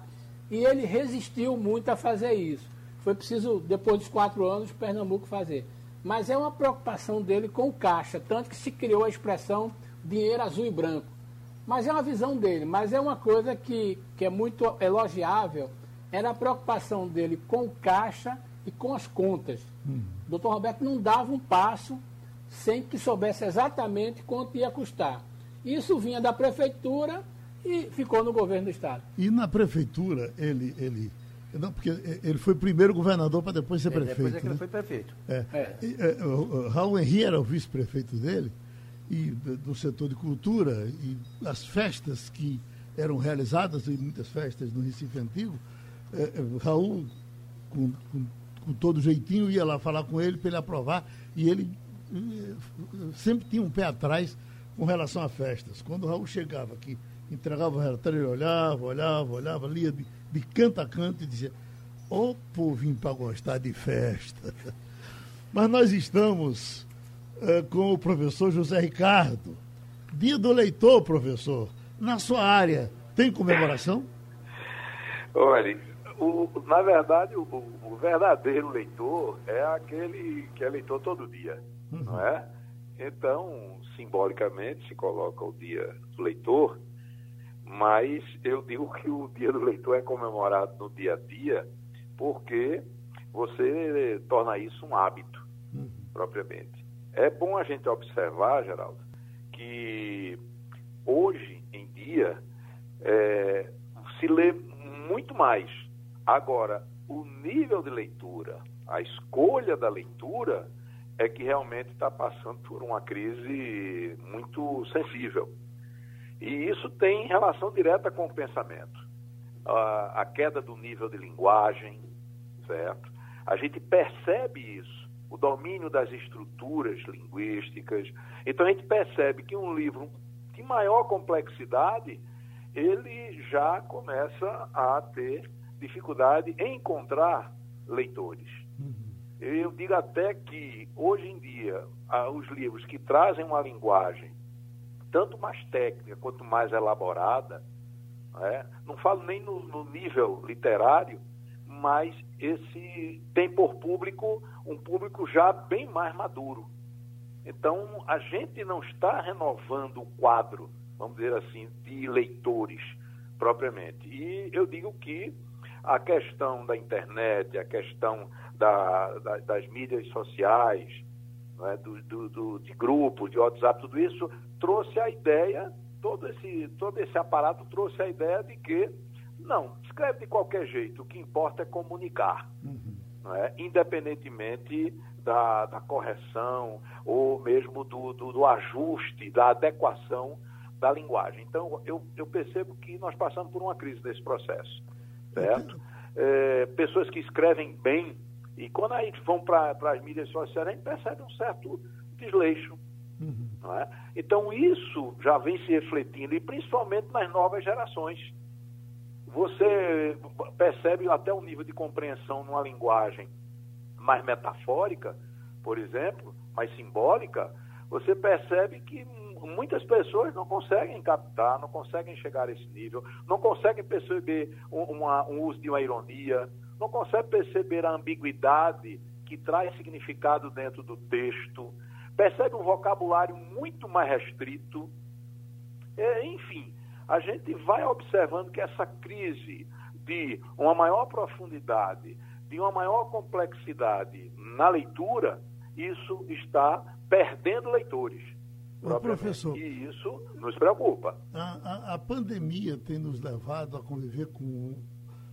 e ele resistiu muito a fazer isso. Foi preciso, depois dos quatro anos, Pernambuco fazer mas é uma preocupação dele com o caixa, tanto que se criou a expressão dinheiro azul e branco. Mas é uma visão dele, mas é uma coisa que, que é muito elogiável, era a preocupação dele com o caixa e com as contas. Hum. O doutor Roberto não dava um passo sem que soubesse exatamente quanto ia custar. Isso vinha da prefeitura e ficou no governo do Estado. E na prefeitura, ele, ele não, porque ele foi primeiro governador para depois ser é, prefeito. Depois é que né? ele foi prefeito. É. É. E, é, o, Raul Henri era o vice-prefeito dele, e do setor de cultura, e as festas que eram realizadas, e muitas festas no Recife Antigo, é, é, Raul, com, com, com, todo jeitinho, ia lá falar com ele para ele aprovar, e ele sempre tinha um pé atrás com relação a festas. Quando o Raul chegava aqui, entregava o relatório, ele olhava, olhava, olhava, lia de, de canto a canto e dizia, ô oh, povinho para gostar de festa. Mas nós estamos uh, com o professor José Ricardo. Dia do leitor, professor. Na sua área, tem comemoração? Olha, o, na verdade, o, o, verdadeiro leitor é aquele que é leitor todo dia, uhum. não é? Então, simbolicamente, se coloca o dia do leitor, mas eu digo que o dia do leitor é comemorado no dia a dia porque você torna isso um hábito, uhum. propriamente. É bom a gente observar, Geraldo, que hoje em dia é, se lê muito mais. Agora, o nível de leitura, a escolha da leitura, é que realmente está passando por uma crise muito sensível. E isso tem relação direta com o pensamento. A, a queda do nível de linguagem, certo? A gente percebe isso, o domínio das estruturas linguísticas. Então a gente percebe que um livro de maior complexidade, ele já começa a ter dificuldade em encontrar leitores. Uhum. Eu digo até que, hoje em dia, os livros que trazem uma linguagem tanto mais técnica quanto mais elaborada, né? não falo nem no, no, nível literário, mas esse tem por público um público já bem mais maduro. Então, a gente não está renovando o quadro, vamos dizer assim, de leitores propriamente. E eu digo que a questão da internet, a questão da, da, das mídias sociais, né, do, do, do, de grupos, de WhatsApp, tudo isso trouxe a ideia, todo esse, todo esse aparato trouxe a ideia de que, não, escreve de qualquer jeito, o que importa é comunicar, uhum. né, independentemente da, da, correção ou mesmo do, do, do ajuste, da adequação da linguagem. Então, eu, eu percebo que nós passamos por uma crise nesse processo, certo? É, pessoas que escrevem bem e quando a gente vão para as mídias sociais, a gente percebe um certo desleixo. Uhum. É? Então, isso já vem se refletindo, e principalmente nas novas gerações. Você percebe até um nível de compreensão numa linguagem mais metafórica, por exemplo, mais simbólica, você percebe que muitas pessoas não conseguem captar, não conseguem chegar a esse nível, não conseguem perceber um, uma, um uso de uma ironia, não consegue perceber a ambiguidade que traz significado dentro do texto, percebe um vocabulário muito mais restrito. É, enfim, a gente vai observando que essa crise de uma maior profundidade, de uma maior complexidade na leitura, isso está perdendo leitores. Ô, professor, e isso nos preocupa. A, a, a pandemia tem nos levado a conviver com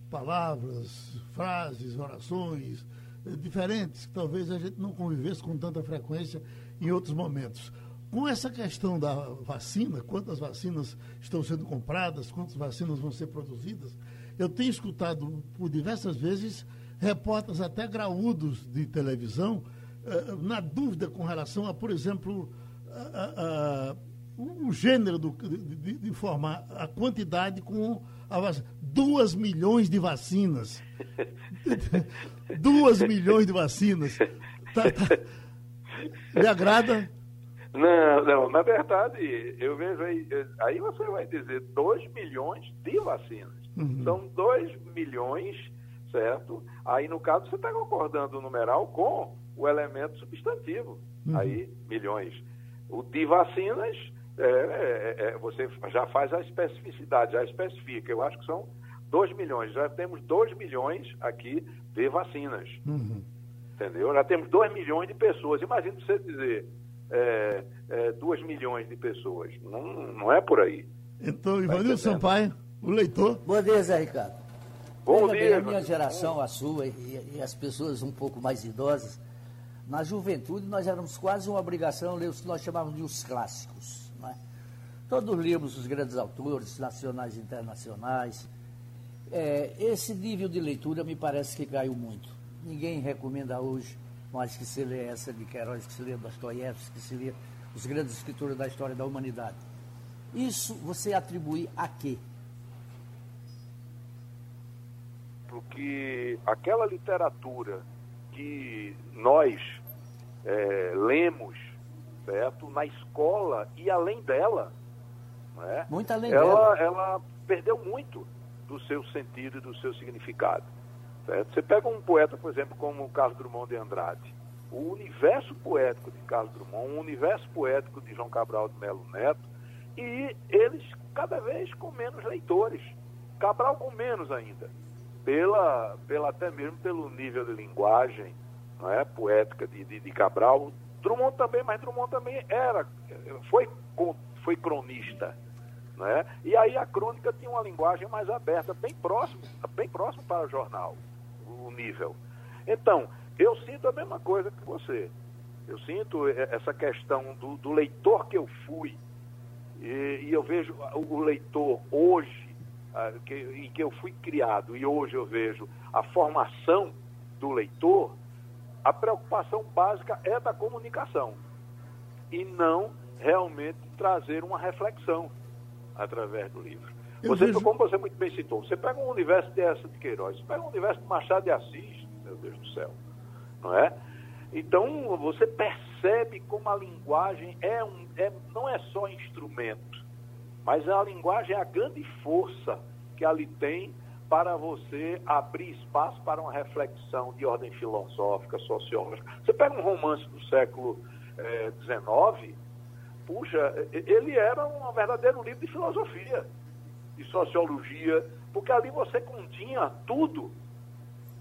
palavras, frases, orações eh, diferentes que talvez a gente não convivesse com tanta frequência em outros momentos. Com essa questão da vacina, quantas vacinas estão sendo compradas, quantas vacinas vão ser produzidas, eu tenho escutado por diversas vezes repórteres até graúdos de televisão eh, na dúvida com relação a, por exemplo, a, a, o gênero do, de, de, a quantidade com a vacina. Milhões de vacinas. Duas milhões de vacinas. Tá, tá. Me agrada? Não, não, na verdade, eu vejo aí, aí você vai dizer 2 milhões de vacinas. Uhum. São 2 milhões, certo? Aí, no caso, você está concordando o numeral com o elemento substantivo. Uhum. Aí, milhões. O de vacinas é, é, é, você já faz a especificidade, já especifica. Eu acho que são 2 milhões. Já temos 2 milhões aqui de vacinas. Uhum. Entendeu? Já temos 2 milhões de pessoas. Imagina você dizer 2 é, é milhões de pessoas. Não, não é por aí. Então, tá Ivanildo Sampaio, o leitor. Bom dia, Zé Ricardo. Bom Veja dia. Bem, a minha geração, a sua e, e as pessoas um pouco mais idosas, na juventude nós éramos quase uma obrigação ler os que nós chamávamos de os clássicos. Todos limos os grandes autores, nacionais e internacionais. É, esse nível de leitura me parece que caiu muito. Ninguém recomenda hoje mas que se lê essa de Queiroz, que se lê Dostoiévski, que se lê os grandes escritores da história da humanidade. Isso você atribui a quê? Porque aquela literatura que nós é, lemos, certo, na escola e além dela, né, muito além ela, dela. ela perdeu muito do seu sentido e do seu significado. Certo? Você pega um poeta, por exemplo, como Carlos Drummond de Andrade, o universo poético de Carlos Drummond, o universo poético de João Cabral de Melo Neto, e eles cada vez com menos leitores. Cabral com menos ainda, pela, pela até mesmo pelo nível de linguagem não é, poética de, de, de Cabral. Drummond também, mas Drummond também era, foi, foi cronista. Né? E aí a crônica tinha uma linguagem mais aberta, bem próximo, bem próximo para o jornal, nível. Então, eu sinto a mesma coisa que você. Eu sinto essa questão do, do leitor que eu fui, e, e, eu vejo o leitor hoje, que, em que eu fui criado, e hoje eu vejo a formação do leitor, a preocupação básica é da comunicação e não realmente trazer uma reflexão através do livro. Você, vejo... Como você muito bem citou, você pega um universo de essa de Queiroz, você pega um universo de Machado de Assis, meu Deus do céu, não é? Então você percebe como a linguagem é um, é, não é só instrumento, mas a linguagem é a grande força que ali tem para você abrir espaço para uma reflexão de ordem filosófica, sociológica. Você pega um romance do século XIX, eh, puxa, ele era um verdadeiro livro de filosofia, de sociologia, porque ali você continha tudo,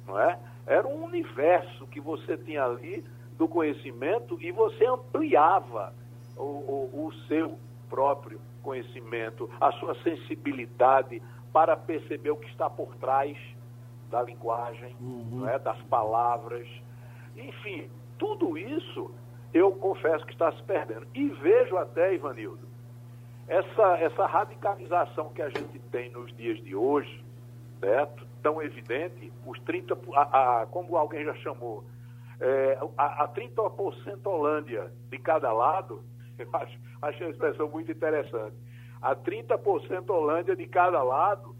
não é? Era um universo que você tinha ali do conhecimento e você ampliava o, o, o seu próprio conhecimento, a sua sensibilidade para perceber o que está por trás da linguagem, uhum. é, das palavras. Enfim, tudo isso eu confesso que está se perdendo. E vejo até, Ivanildo, essa, essa radicalização que a gente tem nos dias de hoje, certo? tão evidente, os 30%, a, a, como alguém já chamou, é, a, a 30% Holândia de cada lado, eu acho, achei uma expressão muito interessante. A 30% Holândia de cada lado,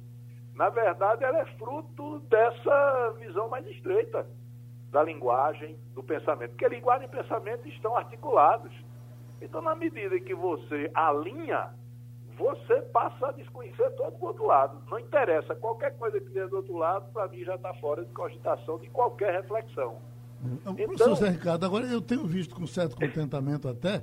na verdade, ela é fruto dessa visão mais estreita da linguagem, do pensamento. Porque linguagem e pensamento estão articulados. Então, na medida que você alinha, você passa a desconhecer todo o outro lado. Não interessa, qualquer coisa que tenha do outro lado, para mim já está fora de cogitação de qualquer reflexão. Então, Professor Zé Ricardo, agora eu tenho visto com certo contentamento até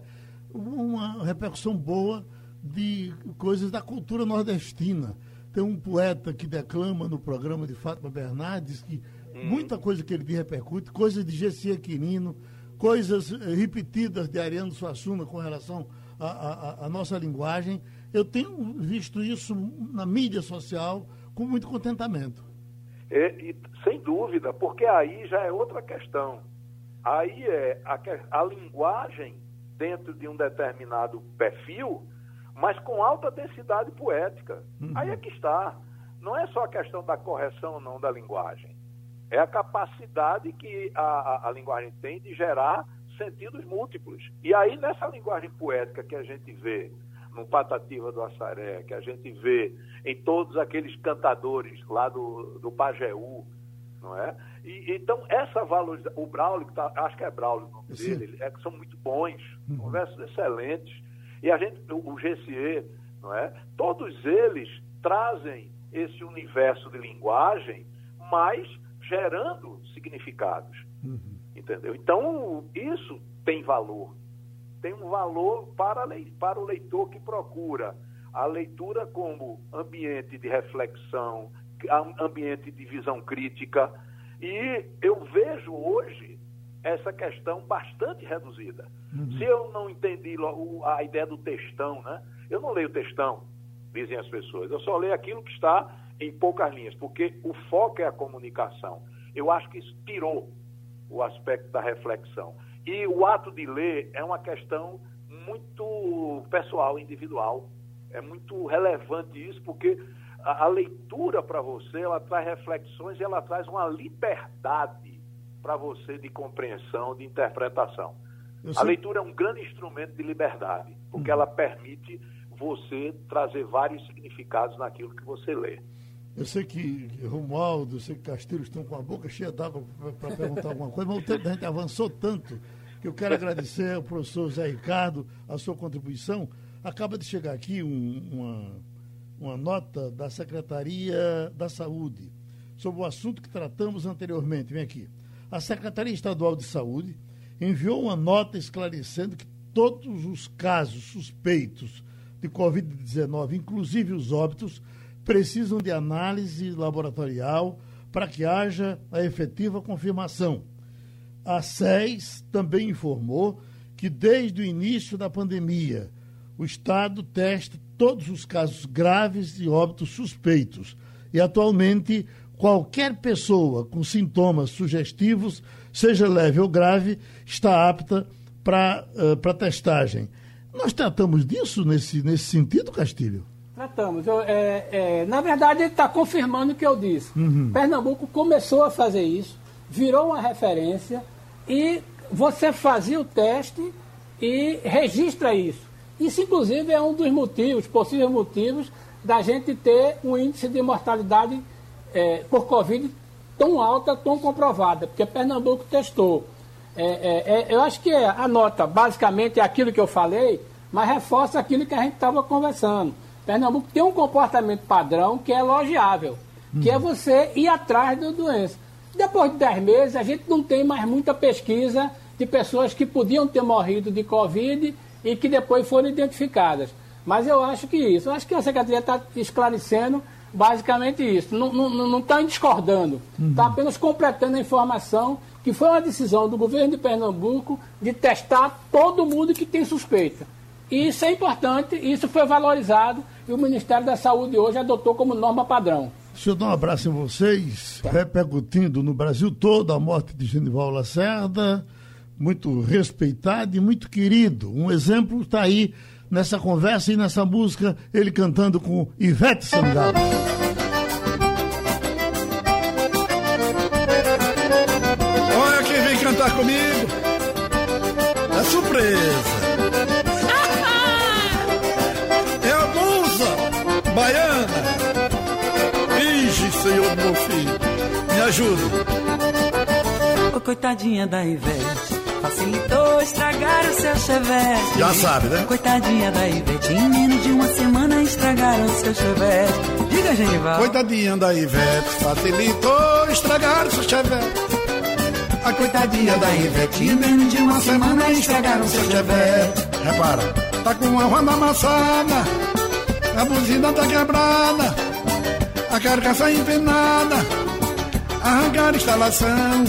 uma repercussão boa de coisas da cultura nordestina. Tem um poeta que declama no programa de Fátima Bernardes que Hum. Muita coisa que ele diz repercute, coisas de Gessi Aquirino, coisas eh, repetidas de Ariano Suassuna com relação à nossa linguagem. Eu tenho visto isso na mídia social com muito contentamento. E, e, sem dúvida, porque aí já é outra questão. Aí é a, a linguagem dentro de um determinado perfil, mas com alta densidade poética. Uhum. Aí é que está. Não é só a questão da correção ou não da linguagem é a capacidade que a, a, a, linguagem tem de gerar sentidos múltiplos. E aí, nessa linguagem poética que a gente vê no Patativa do Assaré, que a gente vê em todos aqueles cantadores lá do, do Pajeú, não é? E, então, essa valorização, o Braulio, que tá, acho que é Braulio o nome Sim. dele, é, são muito bons, uhum. são versos excelentes. E a gente, o, o GCE, não é? Todos eles trazem esse universo de linguagem, mas gerando significados. Uhum. Entendeu? Então, isso tem valor. Tem um valor para, para o leitor que procura a leitura como ambiente de reflexão, ambiente de visão crítica. E eu vejo hoje essa questão bastante reduzida. Uhum. Se eu não entendi a ideia do textão, né? Eu não leio textão, dizem as pessoas. Eu só leio aquilo que está em poucas linhas, porque o foco é a comunicação. Eu acho que isso tirou o aspecto da reflexão. E o ato de ler é uma questão muito pessoal, individual. É muito relevante isso, porque a, a leitura para você, ela traz reflexões e ela traz uma liberdade para você de compreensão, de interpretação. A leitura é um grande instrumento de liberdade, porque ela permite você trazer vários significados naquilo que você lê. Eu sei que Romualdo, eu sei que Castilho estão com a boca cheia d'água para perguntar alguma coisa, mas o tempo da gente avançou tanto que eu quero agradecer ao professor Zé Ricardo a sua contribuição. Acaba de chegar aqui um- uma, uma nota da Secretaria da Saúde sobre o assunto que tratamos anteriormente. Vem aqui. A Secretaria Estadual de Saúde enviou uma nota esclarecendo que todos os casos suspeitos de Covid-19, inclusive os óbitos, precisam de análise laboratorial para que haja a efetiva confirmação. A SES também informou que desde o início da pandemia, o Estado testa todos os casos graves de óbitos suspeitos e atualmente qualquer pessoa com sintomas sugestivos, seja leve ou grave, está apta para para testagem. Nós tratamos disso nesse, nesse sentido, Castilho? Tratamos. Eu, é, é, na verdade, ele está confirmando o que eu disse. Pernambuco começou a fazer isso, virou uma referência e você fazia o teste e registra isso. Isso, inclusive, é um dos motivos, possíveis motivos, da gente ter um índice de mortalidade é, por Covid tão alta, tão comprovada, porque Pernambuco testou. É, é, é, eu acho que a nota, basicamente, é aquilo que eu falei, mas reforça aquilo que a gente estava conversando. Pernambuco tem um comportamento padrão que é elogiável, que é você ir atrás da doença. Depois de 10 meses, a gente não tem mais muita pesquisa de pessoas que podiam ter morrido de Covid e que depois foram identificadas. Mas eu acho que isso, eu acho que a Secretaria está esclarecendo basicamente isso. Não está discordando, está apenas completando a informação que foi uma decisão do governo de Pernambuco de testar todo mundo que tem suspeita. E isso é importante, isso foi valorizado e o Ministério da Saúde hoje adotou como norma padrão. Deixa eu dar um abraço em vocês, repercutindo no Brasil todo a morte de Genival Lacerda, muito respeitado e muito querido. Um exemplo está aí nessa conversa e nessa música, ele cantando com Ivete Sangalo. Olha quem vem cantar comigo. É surpresa. Senhor meu filho. Me ajuda. Ô, coitadinha da Ivete, facilitou estragar o seu chevette. Já sabe, né? Coitadinha da Ivete, em menos de uma semana estragaram o seu chevette. Diga, Genival. Coitadinha da Ivete, facilitou estragar seu chevette. A coitadinha da Ivete, em menos de uma semana estragaram seu chevette. Repara, tá com a roda amassada, a buzina tá quebrada, a carcaça empenada, arrancar a instalação.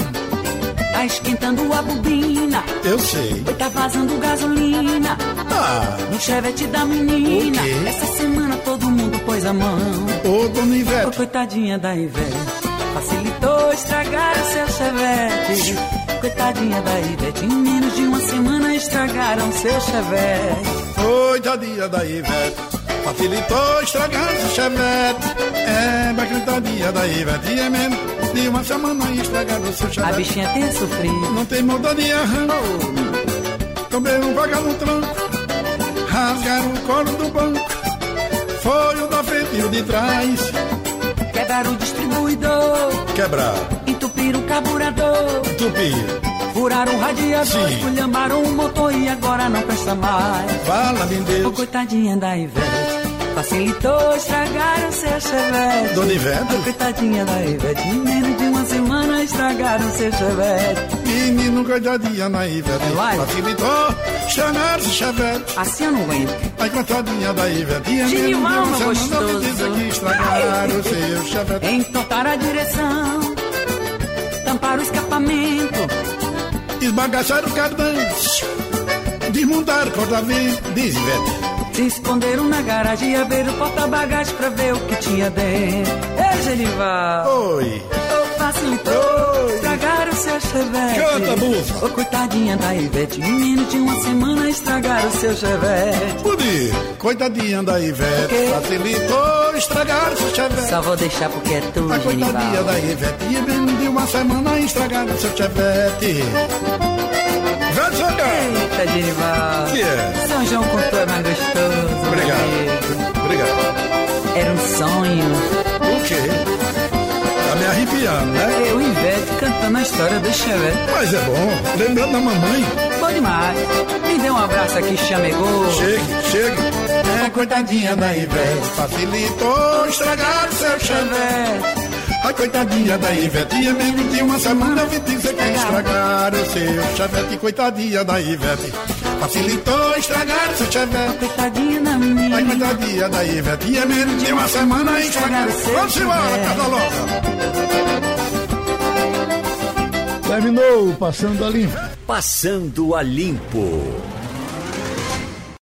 Tá esquentando a bobina, Eu sei. oi, tá vazando gasolina. Ah, No chevette da menina, essa semana todo mundo pôs a mão. ô dona Ô, Ivete, coitadinha da Ivete, facilitou estragar o seu chevette. Coitadinha da Ivete, em menos de uma semana estragaram seu chevette. coitadinha da Ivete, facilitou estragar seu chevette. É, mas coitadinha da Ivete, é mesmo de uma semana estragaram seu A chevette. bichinha tem sofrido. Não tem moda de arranco. Também não paga no tranco. Rasgaram o colo do banco. Foi o da frente e o de trás. Quebraram o distribuidor, Quebrar, entupiram o carburador, tupir, furaram o radiador, esculhambaram o motor e agora não presta mais. fala-me Ô, Deus. coitadinha da Ivete, facilitou estragar o seu chevette. Dona Ivete? Ô, coitadinha da Ivete, em menos de uma semana estragaram seu chevette. Menino coitadinha na Ivete. É? Facilitou chamar-se chevette. Assim eu não aguento. Ai, coitadinha da Ivete. E a Genival, menina meu semana me diz que estragaram o seu chevette. Entortaram a direção, tamparam o escapamento, Esbagaçaram o cardão. Desmontaram o corta-vento. Diz Ivete. Se esconderam na garagem e abriram o porta-bagagem pra ver o que tinha dentro. Ei, Genival! Oi. Oh, facilitou, estragaram o seu chevette. Canta, moça. Ô, coitadinha da Ivete, em menos de uma semana estragaram seu chevette. Pudi, coitadinha da Ivete, O quê? facilitou estragar seu chevette. Só vou deixar porque é tu, A coitadinha Genival. da Ivete, menos de uma semana estragaram seu chevette. Jogar! Eita, Genival. Que é? São João tu é mais gostoso. Obrigado. amigo. Obrigado. Era um sonho. O quê? Tá me arrepiando, né? Eu e Ivete cantando a história do chevette. Mas é bom, lembrando da mamãe. Bom demais. Me dê um abraço aqui, chamegou. Chegue, chegue. É, coitadinha da Ivete, facilitou estragar seu chevette. A coitadinha da e menos de uma semana eu vi dizer que estragar o seu chevette. Coitadinha da Ivete, facilitou estragar seu chevette. Coitadinha da A minha. coitadinha da Ivete, e menos de uma semana estragar Vamos embora, casa louca. Terminou o Passando a Limpo. Passando a Limpo.